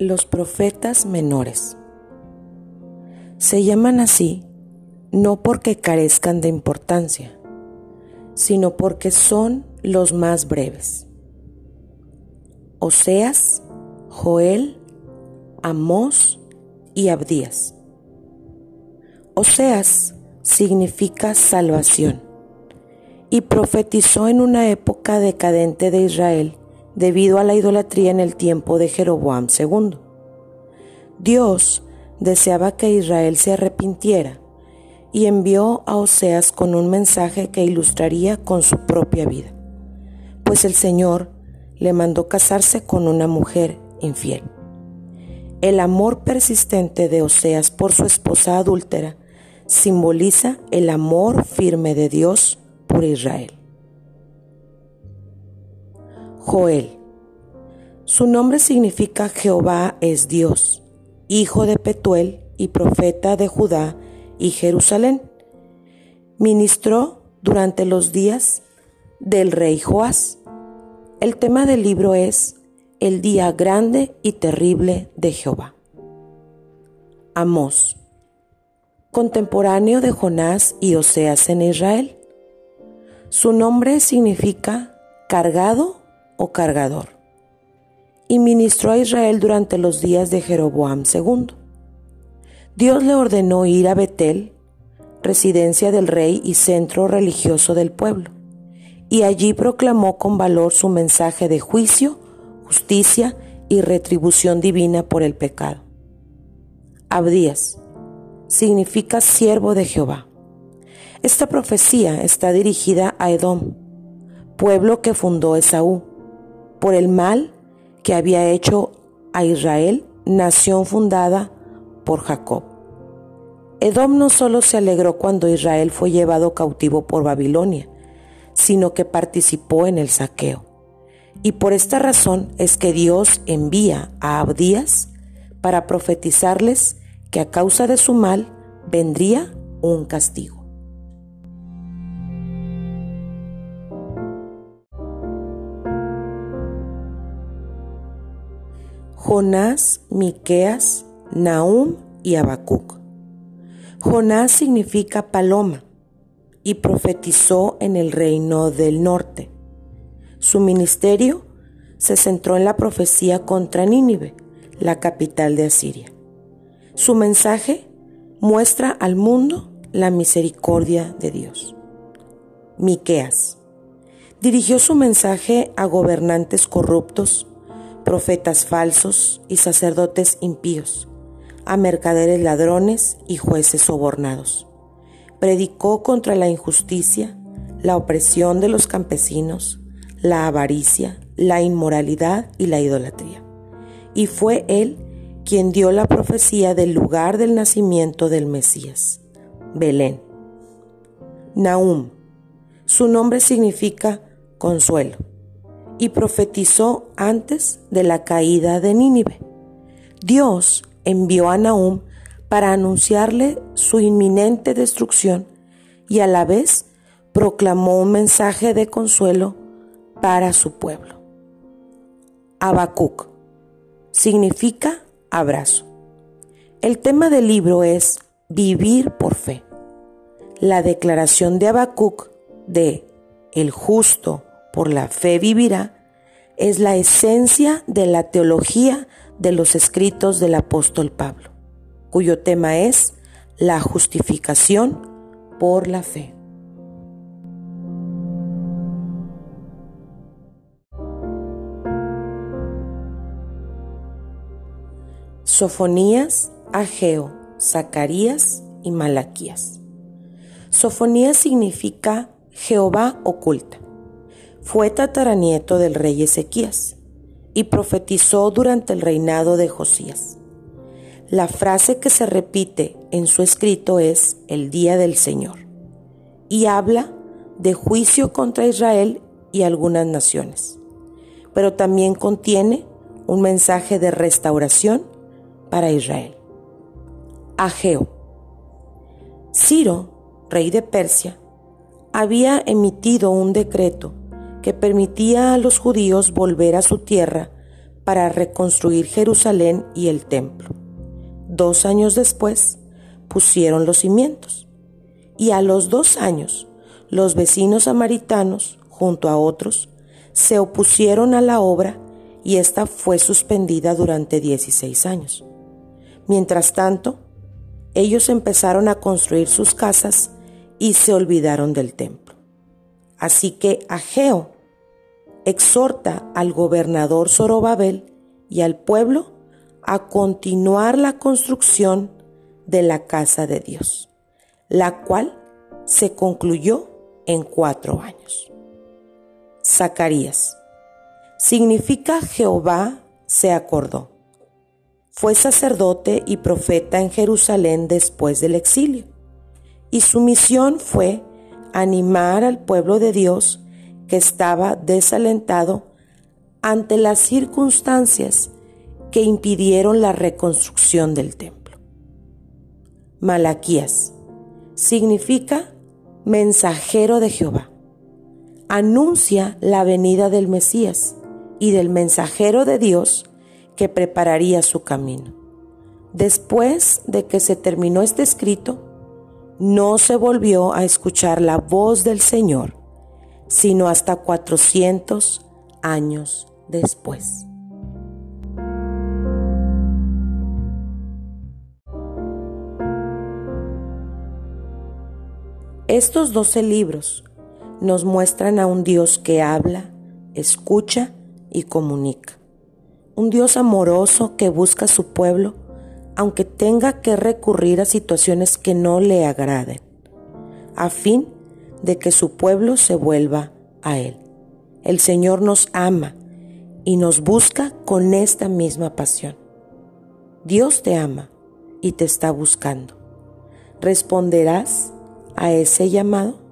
Los profetas menores. Se llaman así no porque carezcan de importancia, sino porque son los más breves. Oseas, Joel, Amós y Abdías. Oseas significa salvación y profetizó en una época decadente de Israel debido a la idolatría en el tiempo de Jeroboam II. Dios deseaba que Israel se arrepintiera y envió a Oseas con un mensaje que ilustraría con su propia vida, pues el Señor le mandó casarse con una mujer infiel. El amor persistente de Oseas por su esposa adúltera simboliza el amor firme de Dios por Israel. Joel. Su nombre significa Jehová es Dios, hijo de Petuel y profeta de Judá y Jerusalén. Ministró durante los días del rey Joás. El tema del libro es El día grande y terrible de Jehová. Amós, contemporáneo de Jonás y Oseas en Israel. Su nombre significa cargado o cargador, y ministró a Israel durante los días de Jeroboam II. Dios le ordenó ir a Betel, residencia del rey y centro religioso del pueblo, y allí proclamó con valor su mensaje de juicio, justicia y retribución divina por el pecado. Abdías significa siervo de Jehová. Esta profecía está dirigida a Edom, pueblo que fundó Esaú, por el mal que había hecho a Israel, nación fundada por Jacob. Edom no solo se alegró cuando Israel fue llevado cautivo por Babilonia, sino que participó en el saqueo. Y por esta razón es que Dios envía a Abdías para profetizarles que a causa de su mal vendría un castigo. Jonás, Miqueas, Nahum y Habacuc. Jonás significa paloma y profetizó en el reino del norte. Su ministerio se centró en la profecía contra Nínive, la capital de Asiria. Su mensaje muestra al mundo la misericordia de Dios. Miqueas dirigió su mensaje a gobernantes corruptos profetas falsos y sacerdotes impíos, a mercaderes ladrones y jueces sobornados. Predicó contra la injusticia, la opresión de los campesinos, la avaricia, la inmoralidad y la idolatría. Y fue él quien dio la profecía del lugar del nacimiento del Mesías, Belén. Nahum. Su nombre significa consuelo y profetizó antes de la caída de Nínive. Dios envió a Nahum para anunciarle su inminente destrucción y a la vez proclamó un mensaje de consuelo para su pueblo. Habacuc significa abrazo. El tema del libro es vivir por fe. La declaración de Habacuc de el justo por la fe vivirá, es la esencia de la teología de los escritos del apóstol Pablo, cuyo tema es la justificación por la fe. Sofonías, Ageo, Zacarías y Malaquías. Sofonías significa Jehová oculta fue tataranieto del rey Ezequías y profetizó durante el reinado de Josías. La frase que se repite en su escrito es el día del Señor y habla de juicio contra Israel y algunas naciones, pero también contiene un mensaje de restauración para Israel. Ageo. Ciro, rey de Persia, había emitido un decreto permitía a los judíos volver a su tierra para reconstruir Jerusalén y el templo. Dos años después pusieron los cimientos y a los dos años los vecinos samaritanos, junto a otros, se opusieron a la obra y esta fue suspendida durante 16 años. Mientras tanto, ellos empezaron a construir sus casas y se olvidaron del templo. Así que Ageo exhorta al gobernador Zorobabel y al pueblo a continuar la construcción de la casa de Dios, la cual se concluyó en cuatro años. Zacarías significa Jehová se acordó. Fue sacerdote y profeta en Jerusalén después del exilio, y su misión fue animar al pueblo de Dios que estaba desalentado ante las circunstancias que impidieron la reconstrucción del templo. Malaquías significa mensajero de Jehová. Anuncia la venida del Mesías y del mensajero de Dios que prepararía su camino. Después de que se terminó este escrito, no se volvió a escuchar la voz del Señor, sino hasta 400 años después. Estos doce libros nos muestran a un Dios que habla, escucha y comunica. Un Dios amoroso que busca a su pueblo aunque tenga que recurrir a situaciones que no le agraden, a fin de que su pueblo se vuelva a Él. El Señor nos ama y nos busca con esta misma pasión. Dios te ama y te está buscando. ¿Responderás a ese llamado?